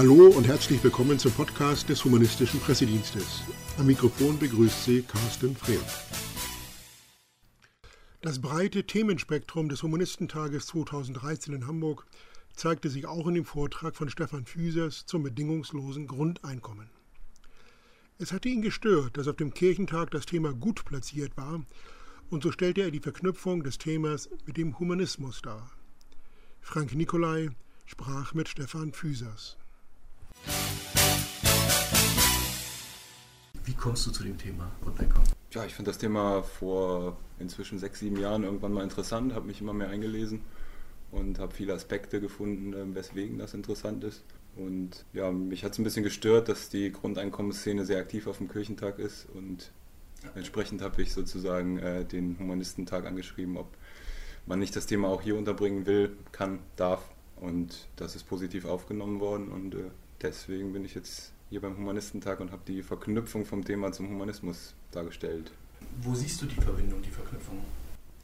Hallo und herzlich willkommen zum Podcast des Humanistischen Pressedienstes. Am Mikrofon begrüßt Sie Carsten Freund. Das breite Themenspektrum des Humanistentages 2013 in Hamburg zeigte sich auch in dem Vortrag von Stefan Füsers zum bedingungslosen Grundeinkommen. Es hatte ihn gestört, dass auf dem Kirchentag das Thema gut platziert war, und so stellte er die Verknüpfung des Themas mit dem Humanismus dar. Frank Nicolai sprach mit Stefan Füsers. Wie kommst du zu dem Thema Grundeinkommen? Ja, ich fand das Thema vor inzwischen sechs, sieben Jahren irgendwann mal interessant, habe mich immer mehr eingelesen und habe viele Aspekte gefunden, ähm, weswegen das interessant ist. Und ja, mich hat es ein bisschen gestört, dass die Grundeinkommensszene sehr aktiv auf dem Kirchentag ist und entsprechend habe ich sozusagen äh, den Humanistentag angeschrieben, ob man nicht das Thema auch hier unterbringen will, kann, darf. Und das ist positiv aufgenommen worden und äh, deswegen bin ich jetzt hier beim Humanistentag und habe die Verknüpfung vom Thema zum Humanismus dargestellt. Wo siehst du die Verbindung, die Verknüpfung?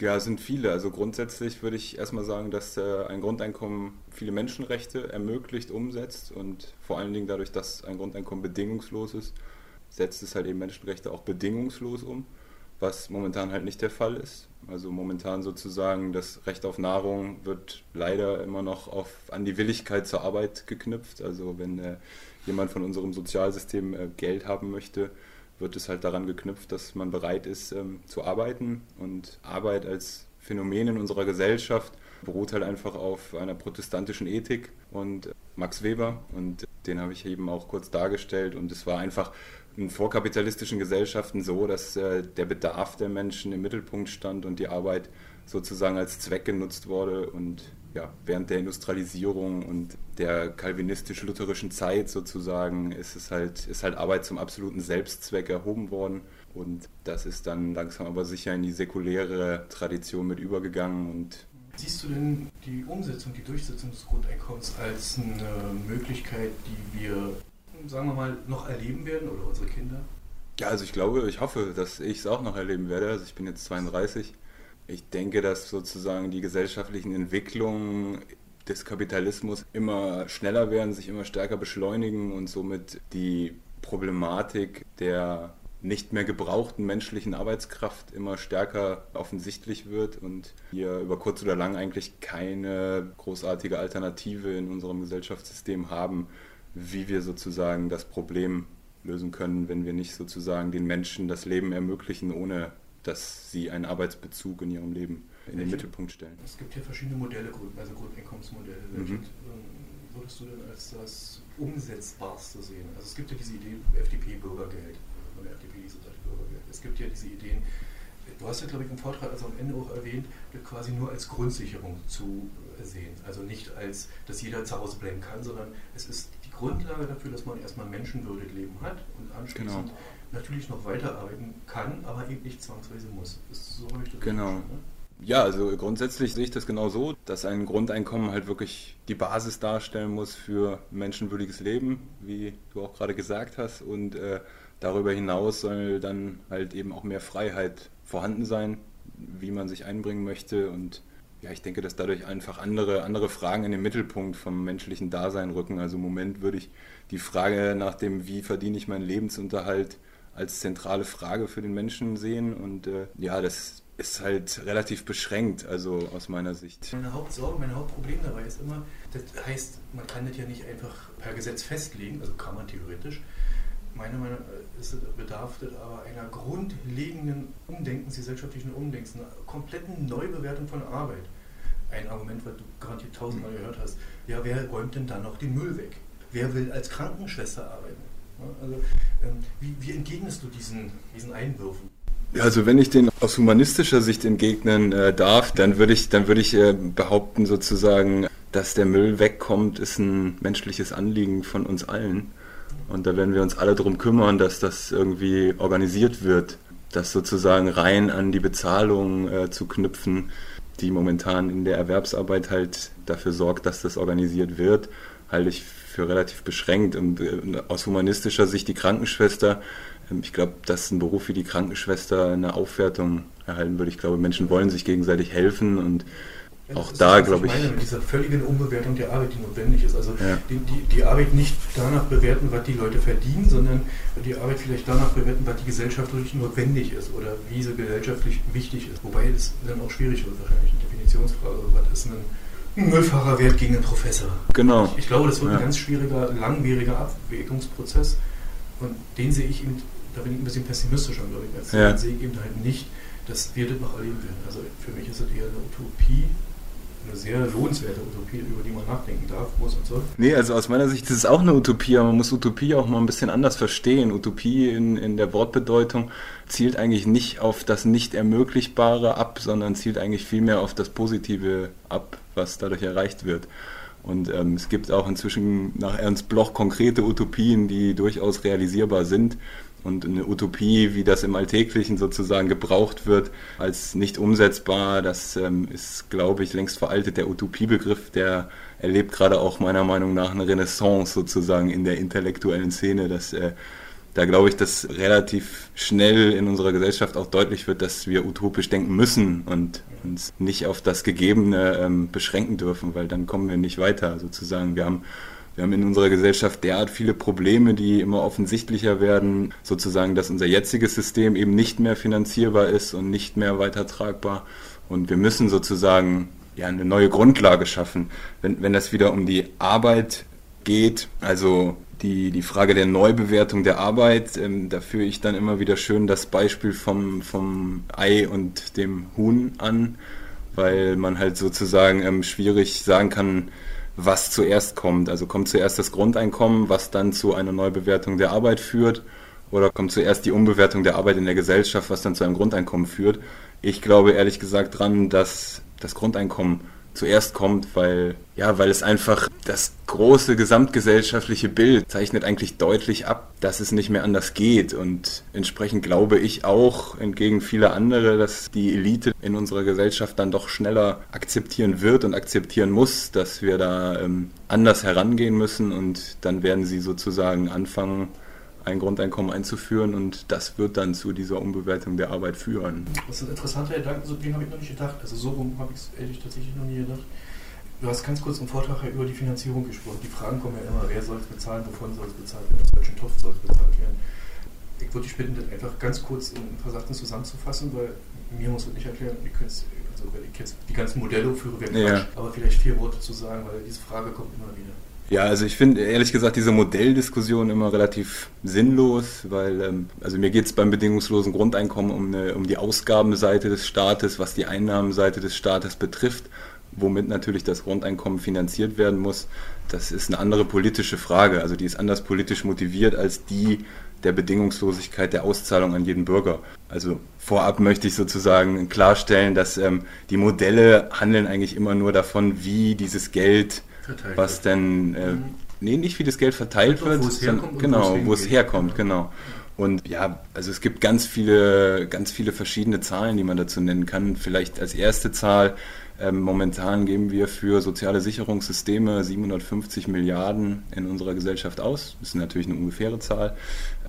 Ja, es sind viele. Also grundsätzlich würde ich erstmal sagen, dass äh, ein Grundeinkommen viele Menschenrechte ermöglicht, umsetzt und vor allen Dingen dadurch, dass ein Grundeinkommen bedingungslos ist, setzt es halt eben Menschenrechte auch bedingungslos um, was momentan halt nicht der Fall ist. Also momentan sozusagen das Recht auf Nahrung wird leider immer noch auf, an die Willigkeit zur Arbeit geknüpft. Also wenn äh, jemand von unserem Sozialsystem äh, Geld haben möchte, wird es halt daran geknüpft, dass man bereit ist ähm, zu arbeiten. Und Arbeit als Phänomen in unserer Gesellschaft beruht halt einfach auf einer protestantischen Ethik und Max Weber und den habe ich eben auch kurz dargestellt und es war einfach in vorkapitalistischen Gesellschaften so, dass äh, der Bedarf der Menschen im Mittelpunkt stand und die Arbeit sozusagen als Zweck genutzt wurde und ja, während der Industrialisierung und der kalvinistisch-lutherischen Zeit sozusagen ist es halt, ist halt Arbeit zum absoluten Selbstzweck erhoben worden. Und das ist dann langsam aber sicher in die säkuläre Tradition mit übergegangen. Und Siehst du denn die Umsetzung, die Durchsetzung des Grundeinkommens als eine Möglichkeit, die wir, sagen wir mal, noch erleben werden oder unsere Kinder? Ja, also ich glaube, ich hoffe, dass ich es auch noch erleben werde. Also ich bin jetzt 32 ich denke, dass sozusagen die gesellschaftlichen Entwicklungen des Kapitalismus immer schneller werden, sich immer stärker beschleunigen und somit die Problematik der nicht mehr gebrauchten menschlichen Arbeitskraft immer stärker offensichtlich wird und wir über kurz oder lang eigentlich keine großartige Alternative in unserem Gesellschaftssystem haben, wie wir sozusagen das Problem lösen können, wenn wir nicht sozusagen den Menschen das Leben ermöglichen, ohne dass sie einen Arbeitsbezug in ihrem Leben in den Mittelpunkt stellen. Es gibt hier verschiedene Modelle, also Grundeinkommensmodelle. Welche mhm. würdest du denn als das umsetzbarste sehen? Also es gibt ja diese Idee FDP-Bürgergeld von der FDP, diese Bürgergeld. Es gibt ja diese Ideen, du hast ja glaube ich im Vortrag also am Ende auch erwähnt, quasi nur als Grundsicherung zu sehen. Also nicht als, dass jeder zu Hause bleiben kann, sondern es ist Grundlage dafür, dass man erstmal menschenwürdig Leben hat und anschließend genau natürlich noch weiterarbeiten kann, aber eben nicht zwangsweise muss. Ist so habe ich das Genau. Ne? Ja, also grundsätzlich sehe ich das genau so, dass ein Grundeinkommen halt wirklich die Basis darstellen muss für menschenwürdiges Leben, wie du auch gerade gesagt hast. Und äh, darüber hinaus soll dann halt eben auch mehr Freiheit vorhanden sein, wie man sich einbringen möchte. Und ja, ich denke, dass dadurch einfach andere, andere Fragen in den Mittelpunkt vom menschlichen Dasein rücken. Also im Moment würde ich die Frage nach dem, wie verdiene ich meinen Lebensunterhalt, als zentrale Frage für den Menschen sehen. Und äh, ja, das ist halt relativ beschränkt, also aus meiner Sicht. Meine Hauptsorge, mein Hauptproblem dabei ist immer, das heißt, man kann das ja nicht einfach per Gesetz festlegen, also kann man theoretisch. Meiner Meinung nach ist es bedarf das aber einer grundlegenden Umdenkens, gesellschaftlichen Umdenkens, einer kompletten Neubewertung von Arbeit. Ein Argument, was du garantiert tausendmal gehört hast. Ja, wer räumt denn dann noch den Müll weg? Wer will als Krankenschwester arbeiten? Also, ähm, wie, wie, entgegnest du diesen, diesen Einwürfen? Also wenn ich den aus humanistischer Sicht entgegnen äh, darf, dann würde ich, dann würde ich äh, behaupten sozusagen, dass der Müll wegkommt, ist ein menschliches Anliegen von uns allen. Und da werden wir uns alle darum kümmern, dass das irgendwie organisiert wird, das sozusagen rein an die Bezahlung äh, zu knüpfen, die momentan in der Erwerbsarbeit halt dafür sorgt, dass das organisiert wird, halte ich für relativ beschränkt. Und äh, aus humanistischer Sicht die Krankenschwester, ähm, ich glaube, dass ein Beruf wie die Krankenschwester eine Aufwertung erhalten würde. Ich glaube, Menschen wollen sich gegenseitig helfen und ja, auch da, glaube ich. meine, mit dieser völligen Umbewertung der Arbeit, die notwendig ist. Also ja. die, die, die, Arbeit nicht danach bewerten, was die Leute verdienen, sondern die Arbeit vielleicht danach bewerten, was die gesellschaftlich notwendig ist oder wie sie gesellschaftlich wichtig ist. Wobei es dann auch schwierig wird, wahrscheinlich eine Definitionsfrage. Was ist ein Müllfahrerwert gegen einen Professor? Genau. Ich, ich glaube, das wird ja. ein ganz schwieriger, langwieriger Abwägungsprozess. Und den sehe ich eben, da bin ich ein bisschen pessimistischer, glaube ich, als ja. sehe ich eben halt nicht, dass wir das noch erleben werden. Also für mich ist das eher eine Utopie, eine sehr lohnenswerte Utopie, über die man nachdenken darf, muss und soll. Nee, also aus meiner Sicht ist es auch eine Utopie, aber man muss Utopie auch mal ein bisschen anders verstehen. Utopie in, in der Wortbedeutung zielt eigentlich nicht auf das Nicht-Ermöglichbare ab, sondern zielt eigentlich vielmehr auf das Positive ab, was dadurch erreicht wird. Und ähm, es gibt auch inzwischen nach Ernst Bloch konkrete Utopien, die durchaus realisierbar sind und eine Utopie, wie das im Alltäglichen sozusagen gebraucht wird, als nicht umsetzbar, das ähm, ist, glaube ich, längst veraltet. Der Utopiebegriff, der erlebt gerade auch meiner Meinung nach eine Renaissance sozusagen in der intellektuellen Szene, dass äh, da glaube ich, dass relativ schnell in unserer Gesellschaft auch deutlich wird, dass wir utopisch denken müssen und uns nicht auf das Gegebene ähm, beschränken dürfen, weil dann kommen wir nicht weiter sozusagen. Wir haben wir haben in unserer Gesellschaft derart viele Probleme, die immer offensichtlicher werden, sozusagen, dass unser jetziges System eben nicht mehr finanzierbar ist und nicht mehr weitertragbar. Und wir müssen sozusagen ja, eine neue Grundlage schaffen. Wenn, wenn das wieder um die Arbeit geht, also die, die Frage der Neubewertung der Arbeit, ähm, da führe ich dann immer wieder schön das Beispiel vom, vom Ei und dem Huhn an, weil man halt sozusagen ähm, schwierig sagen kann, was zuerst kommt. Also kommt zuerst das Grundeinkommen, was dann zu einer Neubewertung der Arbeit führt, oder kommt zuerst die Umbewertung der Arbeit in der Gesellschaft, was dann zu einem Grundeinkommen führt. Ich glaube ehrlich gesagt dran, dass das Grundeinkommen zuerst kommt, weil, ja, weil es einfach das große gesamtgesellschaftliche Bild zeichnet eigentlich deutlich ab, dass es nicht mehr anders geht. Und entsprechend glaube ich auch, entgegen vieler andere, dass die Elite in unserer Gesellschaft dann doch schneller akzeptieren wird und akzeptieren muss, dass wir da ähm, anders herangehen müssen und dann werden sie sozusagen anfangen, ein Grundeinkommen einzuführen und das wird dann zu dieser Umbewertung der Arbeit führen. Das ist ein interessanter Gedanke, so den habe ich noch nicht gedacht. Also so rum habe ich es ehrlich tatsächlich noch nie gedacht. Du hast ganz kurz im Vortrag ja über die Finanzierung gesprochen. Die Fragen kommen ja immer, wer soll es bezahlen, wovon soll es bezahlt werden, aus welchem Topf soll es bezahlt werden. Ich würde dich bitten, das einfach ganz kurz in ein paar Sachen zusammenzufassen, weil mir muss das nicht erklären, ihr könnt also wenn ich jetzt die ganzen Modelle führe, wäre Quatsch, ja. aber vielleicht vier Worte zu sagen, weil diese Frage kommt immer wieder. Ja, also ich finde ehrlich gesagt diese Modelldiskussion immer relativ sinnlos, weil ähm, also mir geht es beim bedingungslosen Grundeinkommen um, eine, um die Ausgabenseite des Staates, was die Einnahmenseite des Staates betrifft, womit natürlich das Grundeinkommen finanziert werden muss. Das ist eine andere politische Frage, also die ist anders politisch motiviert als die der Bedingungslosigkeit der Auszahlung an jeden Bürger. Also vorab möchte ich sozusagen klarstellen, dass ähm, die Modelle handeln eigentlich immer nur davon, wie dieses Geld verteilt was wird. denn, äh, mhm. nee, nicht wie das Geld verteilt wird, wo es herkommt, genau, wo es herkommt, genau. Und ja, also es gibt ganz viele, ganz viele verschiedene Zahlen, die man dazu nennen kann. Vielleicht als erste Zahl, ähm, momentan geben wir für soziale Sicherungssysteme 750 Milliarden in unserer Gesellschaft aus. Das ist natürlich eine ungefähre Zahl.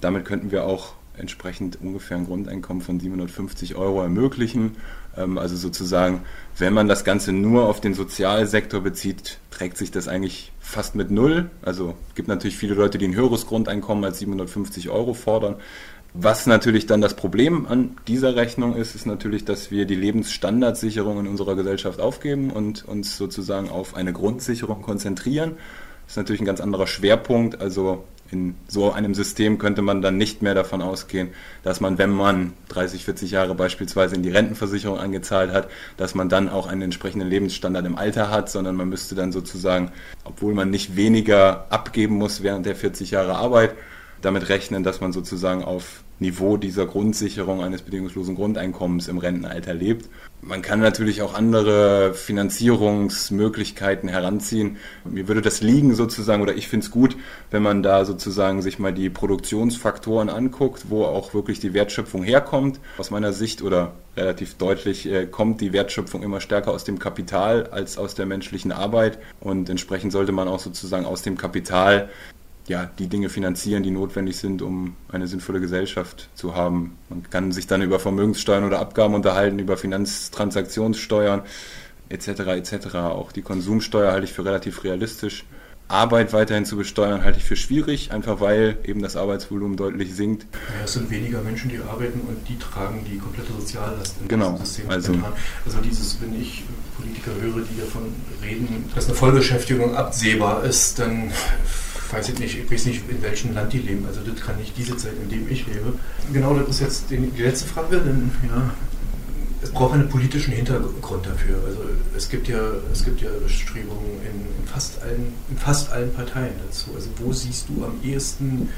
Damit könnten wir auch entsprechend ungefähr ein Grundeinkommen von 750 Euro ermöglichen. Ähm, also sozusagen, wenn man das Ganze nur auf den Sozialsektor bezieht, trägt sich das eigentlich fast mit null. Also gibt natürlich viele Leute, die ein höheres Grundeinkommen als 750 Euro fordern. Was natürlich dann das Problem an dieser Rechnung ist, ist natürlich, dass wir die Lebensstandardsicherung in unserer Gesellschaft aufgeben und uns sozusagen auf eine Grundsicherung konzentrieren. Das ist natürlich ein ganz anderer Schwerpunkt. Also in so einem System könnte man dann nicht mehr davon ausgehen, dass man, wenn man 30, 40 Jahre beispielsweise in die Rentenversicherung angezahlt hat, dass man dann auch einen entsprechenden Lebensstandard im Alter hat, sondern man müsste dann sozusagen, obwohl man nicht weniger abgeben muss während der 40 Jahre Arbeit, damit rechnen, dass man sozusagen auf Niveau dieser Grundsicherung eines bedingungslosen Grundeinkommens im Rentenalter lebt. Man kann natürlich auch andere Finanzierungsmöglichkeiten heranziehen. Mir würde das liegen sozusagen, oder ich finde es gut, wenn man da sozusagen sich mal die Produktionsfaktoren anguckt, wo auch wirklich die Wertschöpfung herkommt. Aus meiner Sicht oder relativ deutlich äh, kommt die Wertschöpfung immer stärker aus dem Kapital als aus der menschlichen Arbeit. Und entsprechend sollte man auch sozusagen aus dem Kapital ja, die Dinge finanzieren, die notwendig sind, um eine sinnvolle Gesellschaft zu haben. Man kann sich dann über Vermögenssteuern oder Abgaben unterhalten, über Finanztransaktionssteuern. etc. etc. Auch die Konsumsteuer halte ich für relativ realistisch. Arbeit weiterhin zu besteuern, halte ich für schwierig, einfach weil eben das Arbeitsvolumen deutlich sinkt. Ja, es sind weniger Menschen, die arbeiten und die tragen die komplette Soziallast in genau. System. Also, also dieses, wenn ich Politiker höre, die davon reden, dass eine Vollbeschäftigung absehbar ist, dann weiß ich nicht, ich weiß nicht, in welchem Land die leben. Also das kann nicht diese Zeit, in dem ich lebe. Genau, das ist jetzt die, letzte Frage, denn ja, es braucht einen politischen Hintergrund dafür. Also es gibt ja, es gibt ja Bestrebungen in, fast allen, in fast allen Parteien dazu. Also wo siehst du am ehesten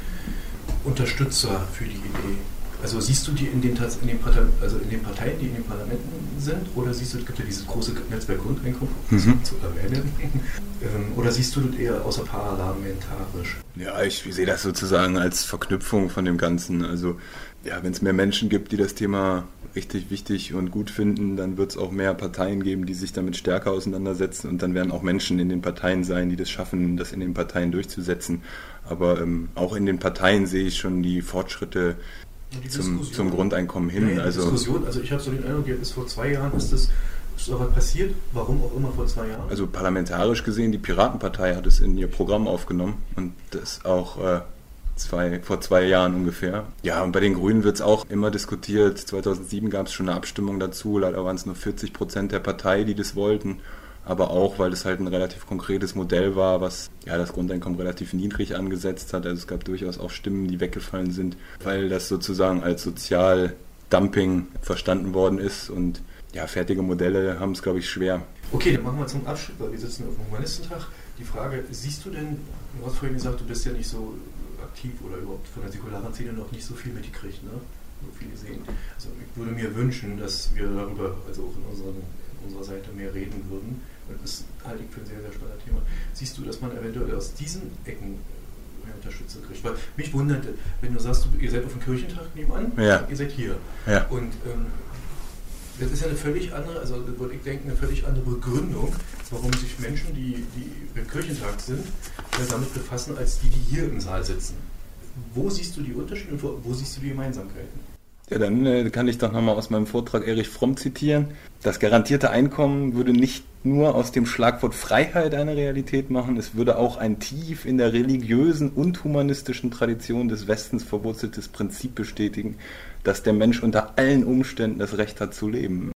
Unterstützer für die Idee? Also siehst du die in den, in den, Parteien, also in den Parteien, die in den Parlamenten sind, oder siehst du, es gibt ja dieses große Netzwerk Grundeinkommen mhm. zu erwähnen, ähm, oder siehst du das eher außerparlamentarisch? Ja, ich sehe das sozusagen als Verknüpfung von dem Ganzen. Also ja, wenn es mehr Menschen gibt, die das Thema richtig wichtig und gut finden, dann wird es auch mehr Parteien geben, die sich damit stärker auseinandersetzen und dann werden auch Menschen in den Parteien sein, die das schaffen, das in den Parteien durchzusetzen. Aber ähm, auch in den Parteien sehe ich schon die Fortschritte zum, zum, Grundeinkommen hin. Ja, also, Diskussion, also ich habe so den Eindruck, bis vor zwei Jahren ist das ist aber passiert, warum auch immer vor zwei Jahren? Also parlamentarisch gesehen, die Piratenpartei hat es in ihr Programm aufgenommen und das auch äh, zwei, vor zwei Jahren ungefähr. Ja, und bei den Grünen wird es auch immer diskutiert. 2007 gab es schon eine Abstimmung dazu. Leider waren es nur 40 Prozent der Partei, die das wollten. Aber auch, weil es halt ein relativ konkretes Modell war, was ja das Grundeinkommen relativ niedrig angesetzt hat. Also es gab durchaus auch Stimmen, die weggefallen sind, weil das sozusagen als Sozialdumping verstanden worden ist. Und ja, fertige Modelle haben es, glaube ich, schwer. Okay, dann machen wir zum Abschluss, weil wir sitzen auf dem Humanistentag. Die Frage, siehst du denn, du hast vorhin gesagt, du bist ja nicht so aktiv oder überhaupt von der säkularen Szene noch nicht so viel mitgekriegt, ne? so viele sehen. Also ich würde mir wünschen, dass wir darüber, also auch in, unseren, unserer Seite mehr reden würden. Das halte ich für ein sehr, sehr spannendes Thema. Siehst du, dass man eventuell aus diesen Ecken mehr äh, Unterstützung kriegt? Weil mich wundert, wenn du sagst, ihr seid auf dem Kirchentag nebenan, ja. ihr seid hier. Ja. Und ähm, das ist ja eine völlig andere, also würde ich denken, eine völlig andere Begründung, warum sich Menschen, die, die im Kirchentag sind, damit befassen, als die, die hier im Saal sitzen. Wo siehst du die Unterschiede und wo, wo siehst du die Gemeinsamkeiten? Ja, dann äh, kann ich doch nochmal aus meinem Vortrag Erich Fromm zitieren. Das garantierte Einkommen würde nicht nur aus dem Schlagwort Freiheit eine Realität machen, es würde auch ein tief in der religiösen und humanistischen Tradition des Westens verwurzeltes Prinzip bestätigen, dass der Mensch unter allen Umständen das Recht hat zu leben.